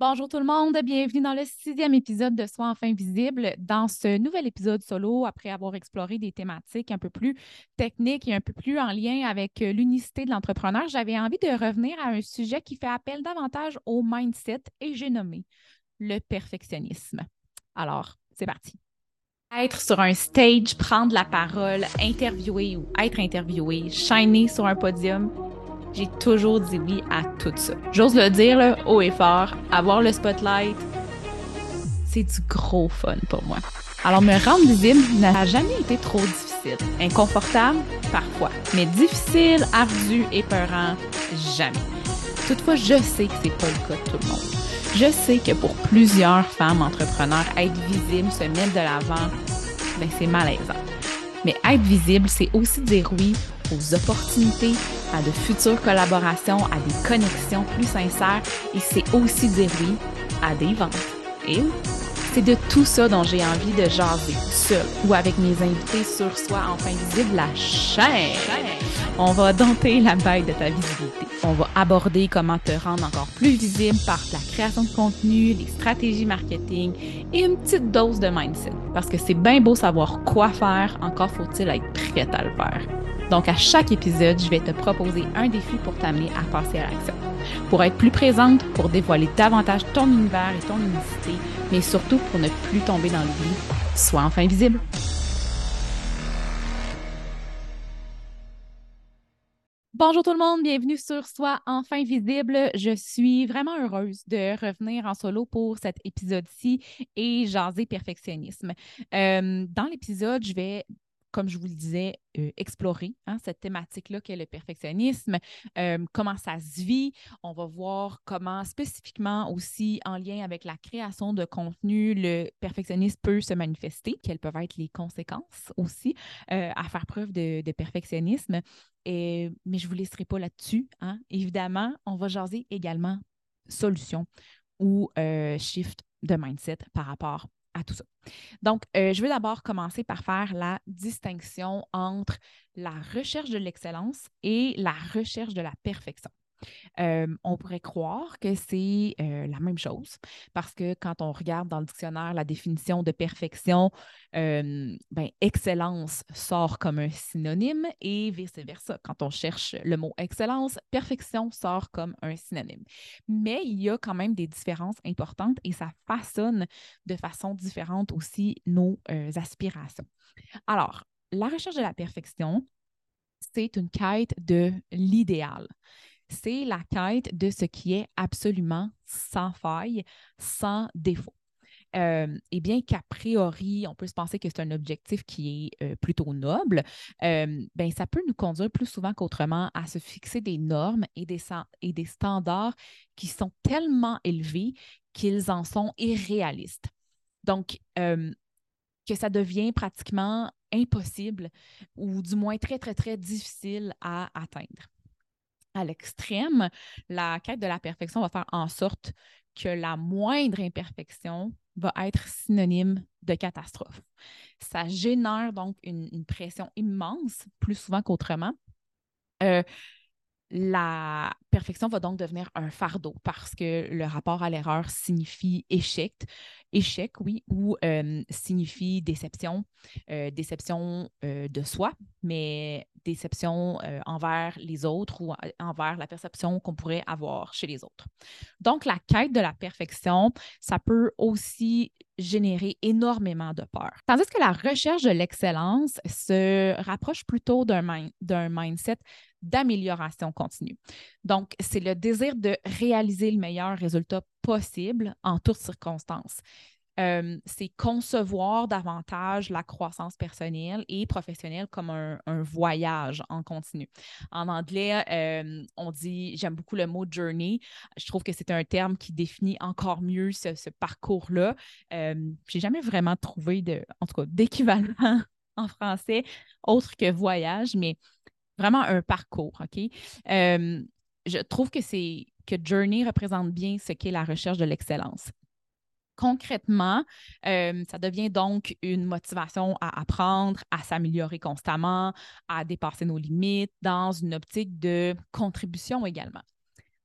Bonjour tout le monde, bienvenue dans le sixième épisode de Soi enfin visible. Dans ce nouvel épisode solo, après avoir exploré des thématiques un peu plus techniques et un peu plus en lien avec euh, l'unicité de l'entrepreneur, j'avais envie de revenir à un sujet qui fait appel davantage au mindset et j'ai nommé le perfectionnisme. Alors, c'est parti. Être sur un stage, prendre la parole, interviewer ou être interviewé, shiner sur un podium, j'ai toujours dit oui à tout ça. J'ose le dire haut et fort, avoir le spotlight, c'est du gros fun pour moi. Alors me rendre visible n'a jamais été trop difficile. Inconfortable, parfois, mais difficile, ardu, épeurant, jamais. Toutefois, je sais que c'est pas le cas de tout le monde. Je sais que pour plusieurs femmes entrepreneurs, être visible, se mettre de l'avant, ben c'est malaisant. Mais être visible, c'est aussi dire oui aux opportunités, à de futures collaborations, à des connexions plus sincères et c'est aussi dire oui à des ventes. Et c'est de tout ça dont j'ai envie de jaser, seul ou avec mes invités sur Soi Enfin Visible, la chaîne. On va dompter la bête de ta visibilité. On va aborder comment te rendre encore plus visible par la création de contenu, les stratégies marketing et une petite dose de mindset. Parce que c'est bien beau savoir quoi faire, encore faut-il être prêt à le faire. Donc, à chaque épisode, je vais te proposer un défi pour t'amener à passer à l'action. Pour être plus présente, pour dévoiler davantage ton univers et ton unicité, mais surtout pour ne plus tomber dans l'oubli. Sois enfin visible. Bonjour tout le monde, bienvenue sur Soi enfin visible. Je suis vraiment heureuse de revenir en solo pour cet épisode-ci et jaser perfectionnisme. Euh, dans l'épisode, je vais comme je vous le disais, euh, explorer hein, cette thématique-là qu'est le perfectionnisme, euh, comment ça se vit. On va voir comment spécifiquement aussi en lien avec la création de contenu, le perfectionnisme peut se manifester, quelles peuvent être les conséquences aussi euh, à faire preuve de, perfectionnisme. Et, mais je ne vous laisserai pas là-dessus. Hein. Évidemment, on va jaser également solutions ou shift de mindset par rapport tout ça. Donc, euh, je vais d'abord commencer par faire la distinction entre la recherche de l'excellence et la recherche de la perfection. On pourrait croire que c'est la même chose parce que quand on regarde dans le dictionnaire la définition de perfection, ben, excellence sort comme un synonyme et vice-versa. Quand on cherche le mot excellence, perfection sort comme un synonyme. Mais il y a quand même des différences importantes et ça façonne de façon différente aussi nos aspirations. Alors, la recherche de la perfection, c'est une quête de l'idéal c'est la quête de ce qui est absolument sans faille, sans défaut. Euh, et bien qu'a priori, on peut se penser que c'est un objectif qui est euh, plutôt noble, euh, ben, ça peut nous conduire plus souvent qu'autrement à se fixer des normes et et des standards qui sont tellement élevés qu'ils en sont irréalistes. Donc, que ça devient pratiquement impossible ou du moins très, très, très difficile à atteindre à l'extrême, la quête de la perfection va faire en sorte que la moindre imperfection va être synonyme de catastrophe. Ça génère donc une, pression immense, plus souvent qu'autrement. Euh, la perfection va donc devenir un fardeau parce que le rapport à l'erreur signifie échec, échec, oui, ou euh, signifie déception, euh, déception de soi, mais déception envers les autres ou envers la perception qu'on pourrait avoir chez les autres. Donc, la quête de la perfection, ça peut aussi générer énormément de peur. Tandis que la recherche de l'excellence se rapproche plutôt d'un mindset d'amélioration continue. Donc, c'est le désir de réaliser le meilleur résultat possible en toutes circonstances. C'est concevoir davantage la croissance personnelle et professionnelle comme un, voyage en continu. En anglais, on dit, j'aime beaucoup le mot journey. Je trouve que c'est un terme qui définit encore mieux ce, parcours-là. Euh, j'ai jamais vraiment trouvé en tout d'équivalent en français autre que voyage, mais vraiment un parcours, OK? Je trouve que c'est que Journey représente bien ce qu'est la recherche de l'excellence. Concrètement, euh, ça devient donc une motivation à apprendre, à s'améliorer constamment, à dépasser nos limites dans une optique de contribution également.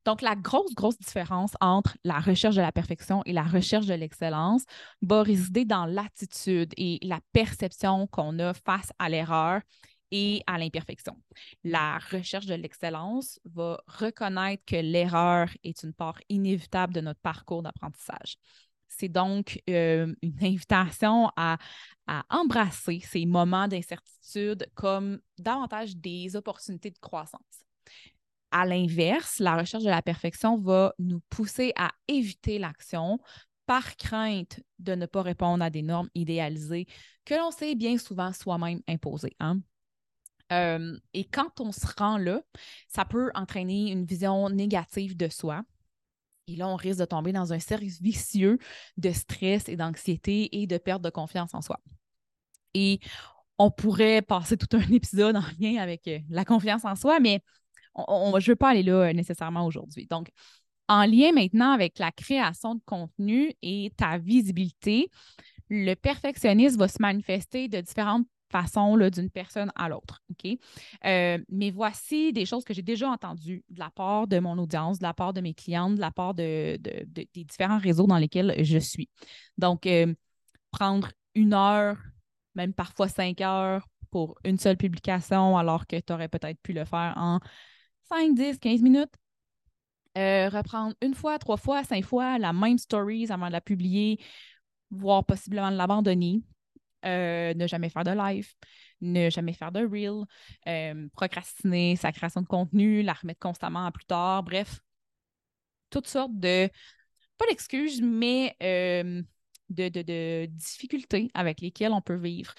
Donc, la grosse, grosse différence entre la recherche de la perfection et la recherche de l'excellence va résider dans l'attitude et la perception qu'on a face à l'erreur et à l'imperfection. La recherche de l'excellence va reconnaître que l'erreur est une part inévitable de notre parcours d'apprentissage. C'est donc euh, une invitation à, embrasser ces moments d'incertitude comme davantage des opportunités de croissance. À l'inverse, la recherche de la perfection va nous pousser à éviter l'action par crainte de ne pas répondre à des normes idéalisées que l'on sait bien souvent soi-même imposer. Hein? Euh, et quand on se rend là, ça peut entraîner une vision négative de soi. Et là, on risque de tomber dans un cercle vicieux de stress et d'anxiété et de perte de confiance en soi. Et on pourrait passer tout un épisode en lien avec euh, la confiance en soi, mais je ne veux pas aller là euh, nécessairement aujourd'hui. Donc, en lien maintenant avec la création de contenu et ta visibilité, le perfectionnisme va se manifester de différentes façon d'une personne à l'autre. Euh, mais voici des choses que j'ai déjà entendues de la part de mon audience, de la part de mes clientes, de la part de, des différents réseaux dans lesquels je suis. Donc, euh, prendre une heure, même parfois cinq heures pour une seule publication, alors que tu aurais peut-être pu le faire en 5, 10, 15 minutes. Euh, reprendre une fois, trois fois, cinq fois la même stories avant de la publier, voire possiblement de l'abandonner. Euh, ne jamais faire de live, ne jamais faire de reel, euh, procrastiner sa création de contenu, la remettre constamment à plus tard, bref, toutes sortes de, pas d'excuses, mais euh, de, difficultés avec lesquelles on peut vivre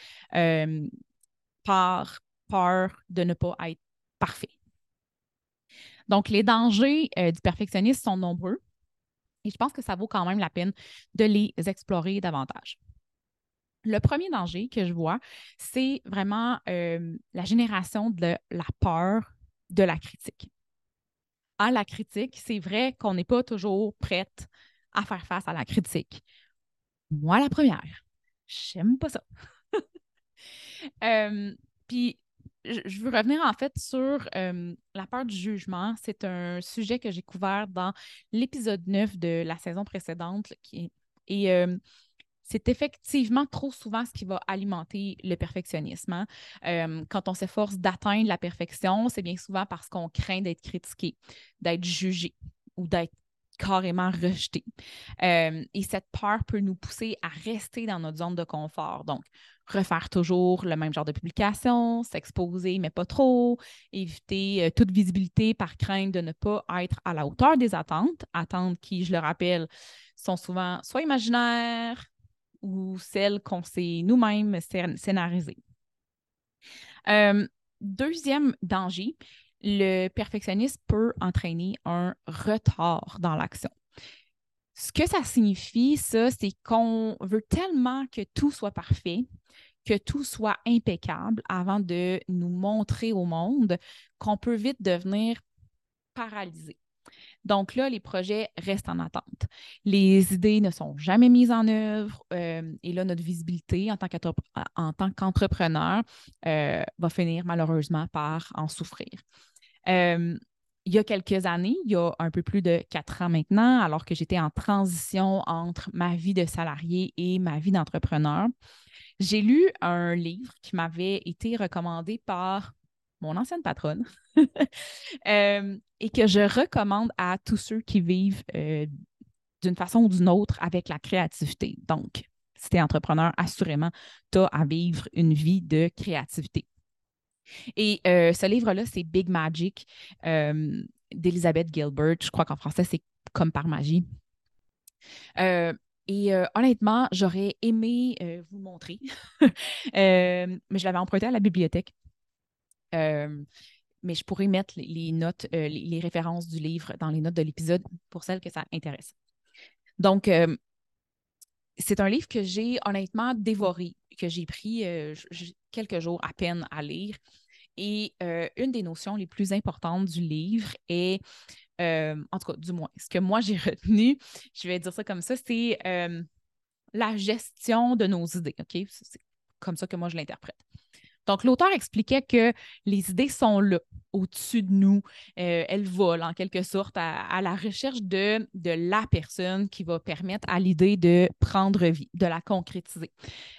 par peur de ne pas être parfait. Donc, les dangers du perfectionnisme sont nombreux et je pense que ça vaut quand même la peine de les explorer davantage. Le premier danger que je vois, c'est vraiment euh, la génération de la peur de la critique. À la critique, c'est vrai qu'on n'est pas toujours prête à faire face à la critique. Moi, la première, j'aime pas ça. Euh, puis, je veux revenir en fait sur euh, la peur du jugement. C'est un sujet que j'ai couvert dans l'épisode 9 de la saison précédente. Et c'est effectivement trop souvent ce qui va alimenter le perfectionnisme. Hein. Euh, quand on s'efforce d'atteindre la perfection, c'est bien souvent parce qu'on craint d'être critiqué, d'être jugé ou d'être carrément rejeté. Euh, et cette peur peut nous pousser à rester dans notre zone de confort. Donc, refaire toujours le même genre de publication, s'exposer, mais pas trop, éviter euh, toute visibilité par crainte de ne pas être à la hauteur des attentes, attentes qui, je le rappelle, sont souvent soit imaginaires, ou celles qu'on s'est nous-mêmes scénarisées. Euh, deuxième danger, le perfectionnisme peut entraîner un retard dans l'action. Ce que ça signifie, ça, c'est qu'on veut tellement que tout soit parfait, que tout soit impeccable avant de nous montrer au monde qu'on peut vite devenir paralysé. Donc là, les projets restent en attente. Les idées ne sont jamais mises en œuvre euh, et là, notre visibilité en tant qu'entrepreneur euh, va finir malheureusement par en souffrir. Euh, il y a quelques années, il y a un peu plus de quatre ans maintenant, alors que j'étais en transition entre ma vie de salarié et ma vie d'entrepreneur, j'ai lu un livre qui m'avait été recommandé par mon ancienne patronne, euh, et que je recommande à tous ceux qui vivent euh, d'une façon ou d'une autre avec la créativité. Donc, si tu es entrepreneur, assurément, tu as à vivre une vie de créativité. Et euh, ce livre-là, c'est Big Magic d'Elizabeth Gilbert. Je crois qu'en français, c'est comme par magie. Et honnêtement, j'aurais aimé vous montrer, mais je l'avais emprunté à la bibliothèque. Euh, mais je pourrais mettre les, notes, euh, les, références du livre dans les notes de l'épisode pour celles que ça intéresse. Donc, euh, c'est un livre que j'ai honnêtement dévoré, que j'ai pris quelques jours à peine à lire. Et une des notions les plus importantes du livre est, en tout cas, du moins, ce que moi j'ai retenu, je vais dire ça comme ça, c'est la gestion de nos idées. OK? C'est comme ça que moi je l'interprète. Donc, l'auteur expliquait que les idées sont là. au-dessus de nous. Euh, elle vole en quelque sorte à, la recherche de, de, la personne qui va permettre à l'idée de prendre vie, de la concrétiser.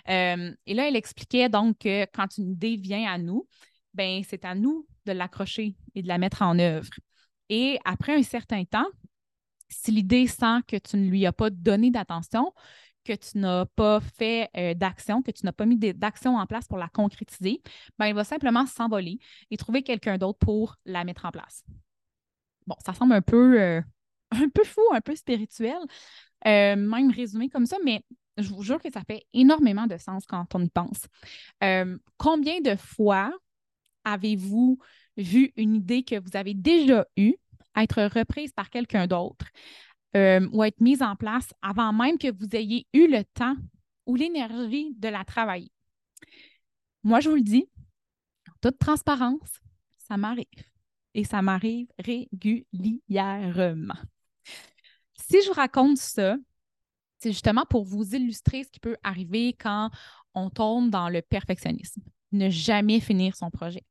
Euh, et là, elle expliquait donc que quand une idée vient à nous, ben c'est à nous de l'accrocher et de la mettre en œuvre. Et après un certain temps, si l'idée sent que tu ne lui as pas donné d'attention, que tu n'as pas fait euh, d'action, que tu n'as pas mis d'action en place pour la concrétiser, ben, il va simplement s'envoler et trouver quelqu'un d'autre pour la mettre en place. Bon, ça semble un peu, euh, un peu fou, un peu spirituel, euh, même résumé comme ça, mais je vous jure que ça fait énormément de sens quand on y pense. combien de fois avez-vous vu une idée que vous avez déjà eue être reprise par quelqu'un d'autre? Euh, ou être mise en place avant même que vous ayez eu le temps ou l'énergie de la travailler. Moi, je vous le dis, en toute transparence, ça m'arrive. Et ça m'arrive régulièrement. Si je vous raconte ça, c'est justement pour vous illustrer ce qui peut arriver quand on tombe dans le perfectionnisme. Ne jamais finir son projet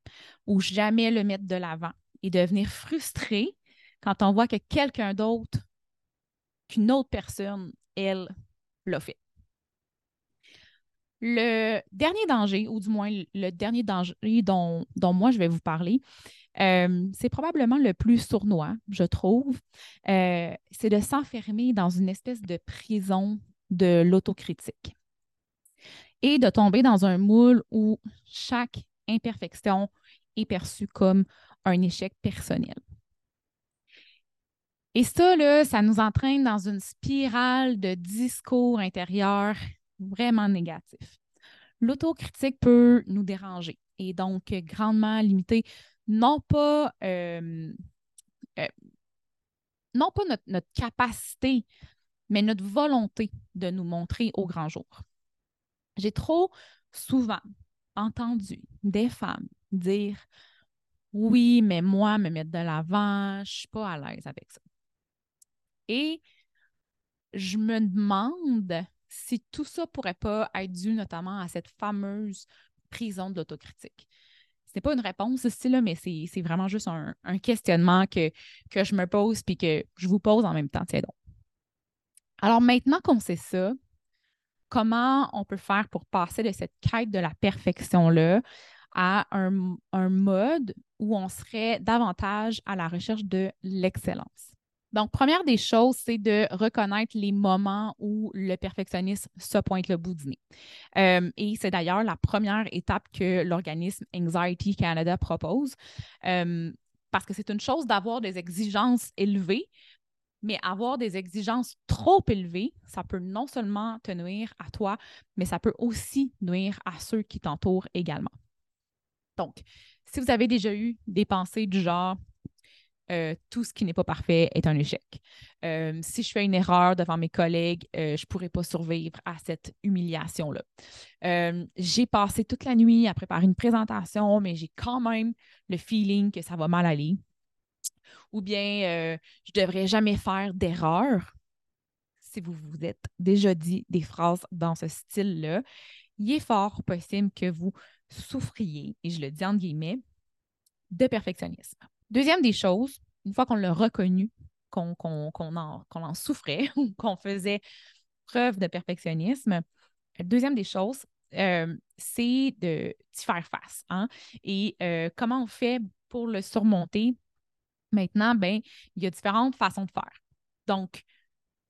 ou jamais le mettre de l'avant et devenir frustré quand on voit que quelqu'un d'autre qu'une autre personne, elle, l'a fait. Le dernier danger, ou du moins le dernier danger dont, moi je vais vous parler, euh, c'est probablement le plus sournois, je trouve. Euh, c'est de s'enfermer dans une espèce de prison de l'autocritique et de tomber dans un moule où chaque imperfection est perçue comme un échec personnel. Et ça, là, ça nous entraîne dans une spirale de discours intérieur vraiment négatif. L'autocritique peut nous déranger et donc grandement limiter non pas, euh, euh, non pas notre, notre, capacité, mais notre volonté de nous montrer au grand jour. J'ai trop souvent entendu des femmes dire oui, mais moi, me mettre de l'avant, je ne suis pas à l'aise avec ça. Et je me demande si tout ça pourrait pas être dû notamment à cette fameuse prison de l'autocritique. Ce n'est pas une réponse ici, là, mais c'est vraiment juste un, questionnement que, que je me pose puis que je vous pose en même temps. Tiens donc. Alors maintenant qu'on sait ça, comment on peut faire pour passer de cette quête de la perfection-là à un, un mode où on serait davantage à la recherche de l'excellence? Donc, première des choses, c'est de reconnaître les moments où le perfectionnisme se pointe le bout du nez. Euh, et c'est d'ailleurs la première étape que l'organisme Anxiety Canada propose, euh, parce que c'est une chose d'avoir des exigences élevées, mais avoir des exigences trop élevées, ça peut non seulement te nuire à toi, mais ça peut aussi nuire à ceux qui t'entourent également. Donc, si vous avez déjà eu des pensées du genre euh, tout ce qui n'est pas parfait est un échec. Euh, si je fais une erreur devant mes collègues, euh, je ne pourrais pas survivre à cette humiliation-là. j'ai passé toute la nuit à préparer une présentation, mais j'ai quand même le feeling que ça va mal aller. Ou bien, je ne devrais jamais faire d'erreur. Si vous vous êtes déjà dit des phrases dans ce style-là, il est fort possible que vous souffriez, et je le dis en guillemets, de perfectionnisme. Deuxième des choses, une fois qu'on l'a reconnu, qu'on en, souffrait ou qu'on faisait preuve de perfectionnisme, deuxième des choses, euh, c'est de d'y faire face. Hein. Et euh, comment on fait pour le surmonter? Maintenant, ben, il y a différentes façons de faire. Donc,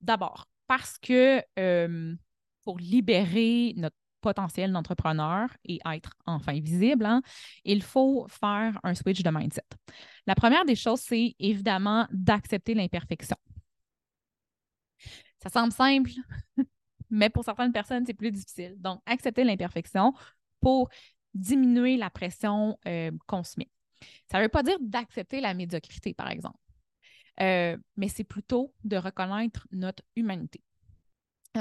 d'abord, parce que euh, pour libérer notre potentiel d'entrepreneur et être enfin visible, hein, il faut faire un switch de mindset. La première des choses, c'est évidemment d'accepter l'imperfection. Ça semble simple, mais pour certaines personnes, c'est plus difficile. Donc, accepter l'imperfection pour diminuer la pression euh, qu'on se met. Ça ne veut pas dire d'accepter la médiocrité, par exemple, euh, mais c'est plutôt de reconnaître notre humanité.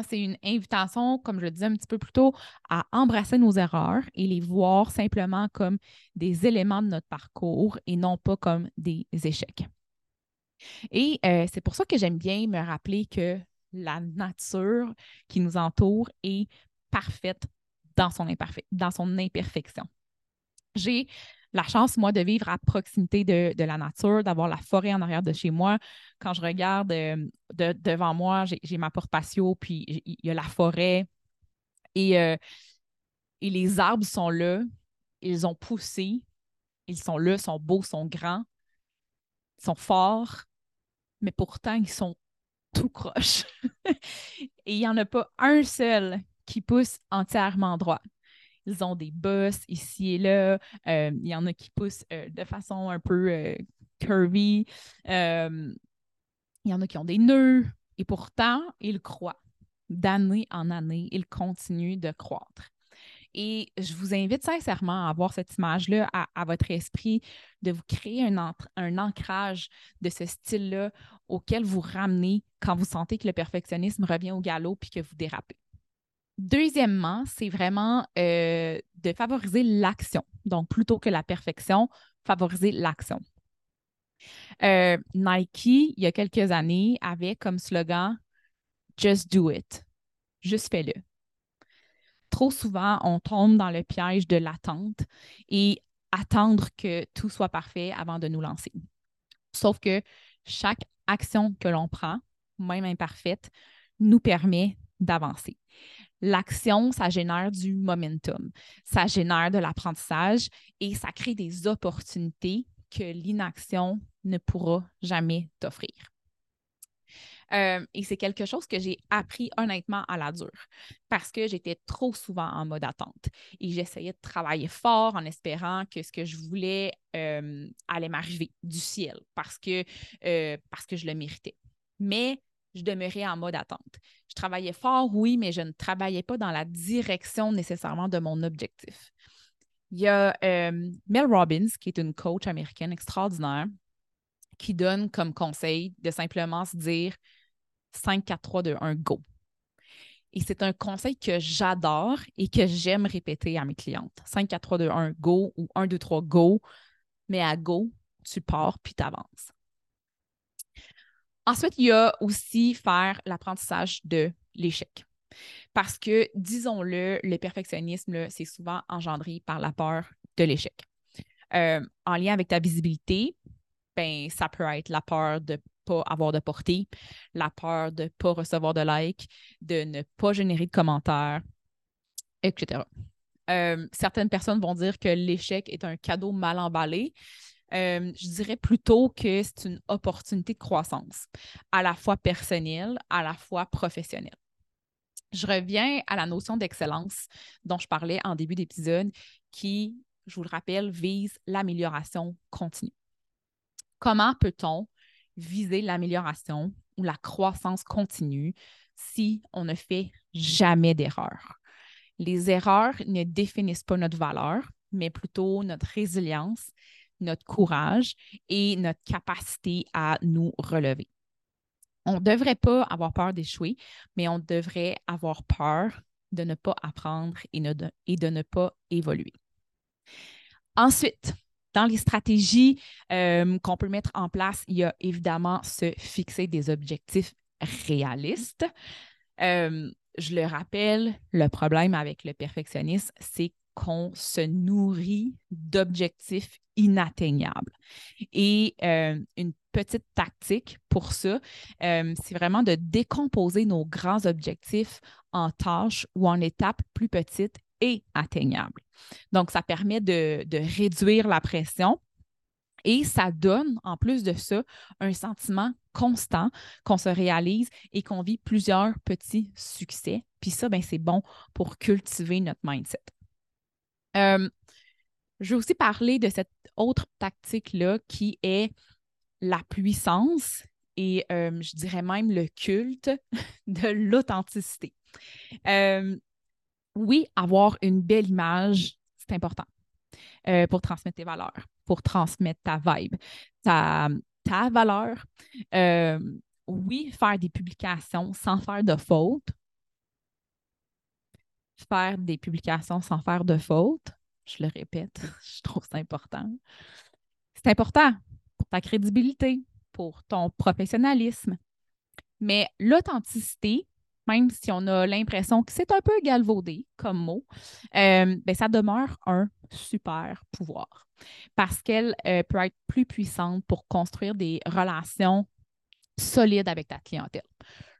C'est une invitation, comme je le disais un petit peu plus tôt, à embrasser nos erreurs et les voir simplement comme des éléments de notre parcours et non pas comme des échecs. Et euh, c'est pour ça que j'aime bien me rappeler que la nature qui nous entoure est parfaite dans son, dans son imperfection. J'ai la chance, moi, de vivre à proximité de, la nature, d'avoir la forêt en arrière de chez moi. Quand je regarde euh, devant moi, j'ai ma porte patio, puis il y a la forêt. Et, euh, et les arbres sont là, ils ont poussé, ils sont là, sont beaux, sont grands, sont forts, mais pourtant, ils sont tout croches. et il n'y en a pas un seul qui pousse entièrement droit. Ils ont des bosses ici et là. Euh, il y en a qui poussent euh, de façon un peu euh, curvy. il y en a qui ont des nœuds. Et pourtant, ils croient. D'année en année, ils continuent de croître. Et je vous invite sincèrement à avoir cette image-là à, votre esprit, de vous créer un, un ancrage de ce style-là auquel vous ramenez quand vous sentez que le perfectionnisme revient au galop puis que vous dérapez. Deuxièmement, c'est vraiment euh, de favoriser l'action. Donc, plutôt que la perfection, favoriser l'action. Euh, Nike, il y a quelques années, avait comme slogan Just do it. Juste fais-le. Trop souvent, on tombe dans le piège de l'attente et attendre que tout soit parfait avant de nous lancer. Sauf que chaque action que l'on prend, même imparfaite, nous permet d'avancer. L'action, ça génère du momentum, ça génère de l'apprentissage et ça crée des opportunités que l'inaction ne pourra jamais t'offrir. Euh, et c'est quelque chose que j'ai appris honnêtement à la dure parce que j'étais trop souvent en mode attente et j'essayais de travailler fort en espérant que ce que je voulais euh, allait m'arriver du ciel parce que, euh, parce que je le méritais. Mais je demeurais en mode attente. Je travaillais fort, oui, mais je ne travaillais pas dans la direction nécessairement de mon objectif. Il y a euh, Mel Robbins, qui est une coach américaine extraordinaire, qui donne comme conseil de simplement se dire 5, 4, 3, 2, 1, go. Et c'est un conseil que j'adore et que j'aime répéter à mes clientes. 5, 4, 3, 2, 1, go ou 1, 2, 3, go. Mais à go, tu pars puis tu avances. Ensuite, il y a aussi faire l'apprentissage de l'échec. Parce que, disons-le, le perfectionnisme, c'est souvent engendré par la peur de l'échec. Euh, en lien avec ta visibilité, ben, ça peut être la peur de pas avoir de portée, la peur de ne pas recevoir de likes, de ne pas générer de commentaires, etc. Euh, certaines personnes vont dire que l'échec est un cadeau mal emballé. Euh, je dirais plutôt que c'est une opportunité de croissance, à la fois personnelle, à la fois professionnelle. Je reviens à la notion d'excellence dont je parlais en début d'épisode, qui, je vous le rappelle, vise l'amélioration continue. Comment peut-on viser l'amélioration ou la croissance continue si on ne fait jamais d'erreurs? Les erreurs ne définissent pas notre valeur, mais plutôt notre résilience notre courage et notre capacité à nous relever. On ne devrait pas avoir peur d'échouer, mais on devrait avoir peur de ne pas apprendre et, de ne pas évoluer. Ensuite, dans les stratégies euh, qu'on peut mettre en place, il y a évidemment se fixer des objectifs réalistes. Euh, je le rappelle, le problème avec le perfectionnisme, c'est qu'on se nourrit d'objectifs inatteignables. Et euh, une petite tactique pour ça, euh, c'est vraiment de décomposer nos grands objectifs en tâches ou en étapes plus petites et atteignables. Donc, ça permet de, de réduire la pression et ça donne, en plus de ça, un sentiment constant qu'on se réalise et qu'on vit plusieurs petits succès. Puis ça, ben, c'est bon pour cultiver notre mindset. Euh, je vais aussi parler de cette autre tactique-là qui est la puissance et euh, je dirais même le culte de l'authenticité. Euh, oui, avoir une belle image, c'est important pour transmettre tes valeurs, pour transmettre ta vibe, ta, ta valeur. oui, faire des publications sans faire de faute, faire des publications sans faire de faute. Je le répète, je trouve ça important. C'est important pour ta crédibilité, pour ton professionnalisme. Mais l'authenticité, même si on a l'impression que c'est un peu galvaudé comme mot, euh, ben, ça demeure un super pouvoir parce qu'elle euh, peut être plus puissante pour construire des relations solides avec ta clientèle.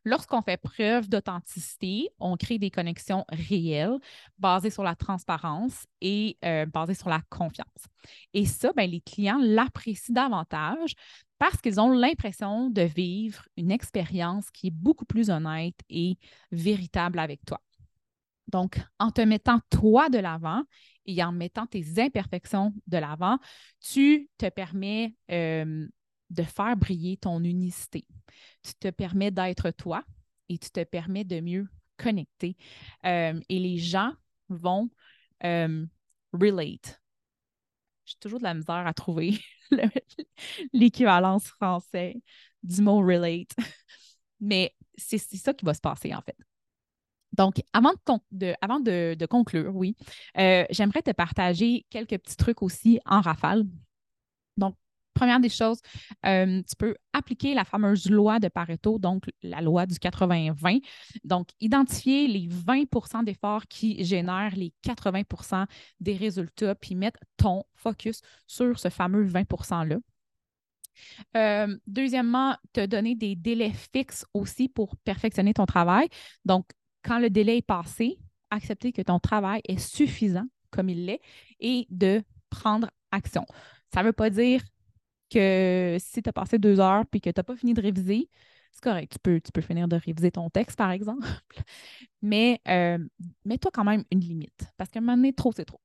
Lorsqu'on fait preuve d'authenticité, on crée des connexions réelles basées sur la transparence et euh, basées sur la confiance. Et ça, ben, les clients l'apprécient davantage parce qu'ils ont l'impression de vivre une expérience qui est beaucoup plus honnête et véritable avec toi. Donc, en te mettant toi de l'avant et en mettant tes imperfections de l'avant, tu te permets euh, de faire briller ton unicité. Tu te permets d'être toi et tu te permets de mieux connecter. Euh, et les gens vont euh, relate. J'ai toujours de la misère à trouver l'équivalence français du mot relate. Mais c'est ça qui va se passer en fait. Donc, avant de, conclure, oui, euh, j'aimerais te partager quelques petits trucs aussi en rafale. Donc, première des choses, euh, tu peux appliquer la fameuse loi de Pareto, donc la loi du 80-20. Donc, identifier les 20% d'efforts qui génèrent les 80% des résultats, puis mettre ton focus sur ce fameux 20 %-là. Euh, deuxièmement, te donner des délais fixes aussi pour perfectionner ton travail. Donc, quand le délai est passé, accepter que ton travail est suffisant comme il l'est et de prendre action. Ça ne veut pas dire que si tu as passé deux heures et que tu n'as pas fini de réviser, c'est correct. Tu peux, tu peux finir de réviser ton texte, par exemple. Mais euh, mets-toi quand même une limite parce qu'à un moment donné, trop, c'est trop.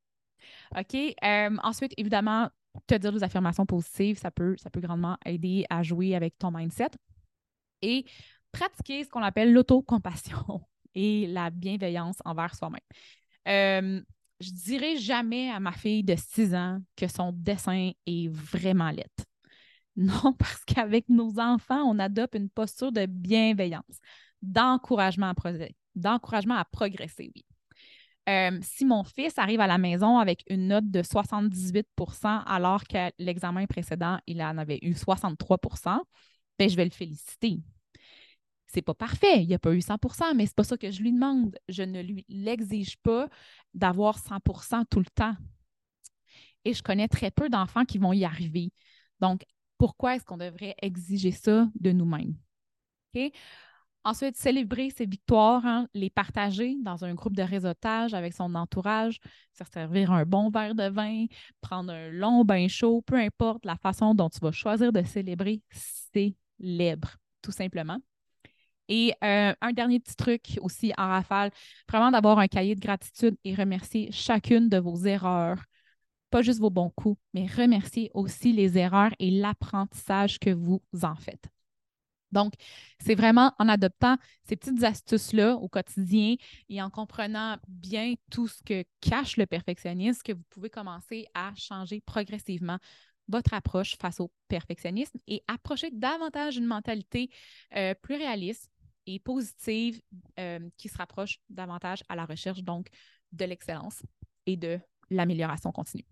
OK? Euh, ensuite, évidemment, te dire des affirmations positives, ça peut, ça peut grandement aider à jouer avec ton mindset. Et pratiquer ce qu'on appelle l'autocompassion et la bienveillance envers soi-même. Euh, je dirais jamais à ma fille de 6 ans que son dessin est vraiment laid. Non, parce qu'avec nos enfants, on adopte une posture de bienveillance, d'encouragement à, progresser, oui. Euh, si mon fils arrive à la maison avec une note de 78% alors que l'examen précédent, il en avait eu 63% ben, je vais le féliciter c'est pas parfait, il n'y a pas eu 100% mais c'est pas ça que je lui demande. Je ne lui l'exige pas d'avoir 100% tout le temps. Et je connais très peu d'enfants qui vont y arriver. Donc, pourquoi est-ce qu'on devrait exiger ça de nous-mêmes? Ensuite, célébrer ses victoires, hein, les partager dans un groupe de réseautage avec son entourage, se servir un bon verre de vin, prendre un long bain chaud, peu importe la façon dont tu vas choisir de célébrer, célèbre, tout simplement. Et euh, un dernier petit truc aussi en rafale, vraiment d'avoir un cahier de gratitude et remercier chacune de vos erreurs, pas juste vos bons coups, mais remercier aussi les erreurs et l'apprentissage que vous en faites. Donc, c'est vraiment en adoptant ces petites astuces-là au quotidien et en comprenant bien tout ce que cache le perfectionnisme que vous pouvez commencer à changer progressivement votre approche face au perfectionnisme et approcher davantage une mentalité euh, plus réaliste, et positive euh, qui se rapproche davantage à la recherche donc de l'excellence et de l'amélioration continue.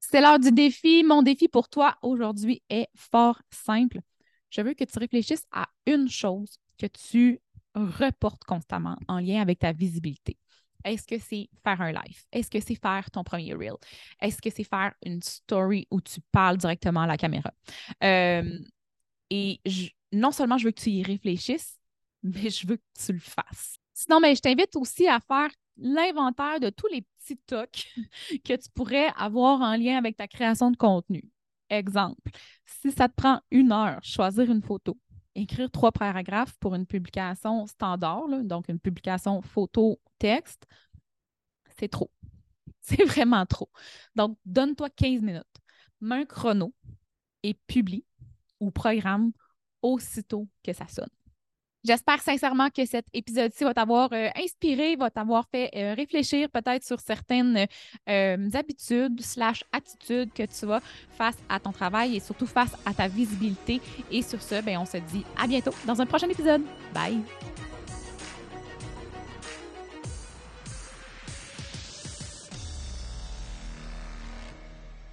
C'est l'heure du défi. Mon défi pour toi aujourd'hui est fort simple. Je veux que tu réfléchisses à une chose que tu reportes constamment en lien avec ta visibilité. Est-ce que c'est faire un live? Est-ce que c'est faire ton premier reel? Est-ce que c'est faire une story où tu parles directement à la caméra? Euh, et non seulement je veux que tu y réfléchisses, mais je veux que tu le fasses. Sinon, mais je t'invite aussi à faire l'inventaire de tous les petits tocs que tu pourrais avoir en lien avec ta création de contenu. Exemple, si ça te prend une heure, choisir une photo, écrire trois paragraphes pour une publication standard, donc une publication photo-texte, c'est trop. C'est vraiment trop. Donc, donne-toi 15 minutes, mets un chrono et publie ou programme aussitôt que ça sonne. J'espère sincèrement que cet épisode-ci va t'avoir euh, inspiré, va t'avoir fait euh, réfléchir peut-être sur certaines euh, habitudes slash attitudes que tu as face à ton travail et surtout face à ta visibilité. Et sur ce, ben, on se dit à bientôt dans un prochain épisode. Bye!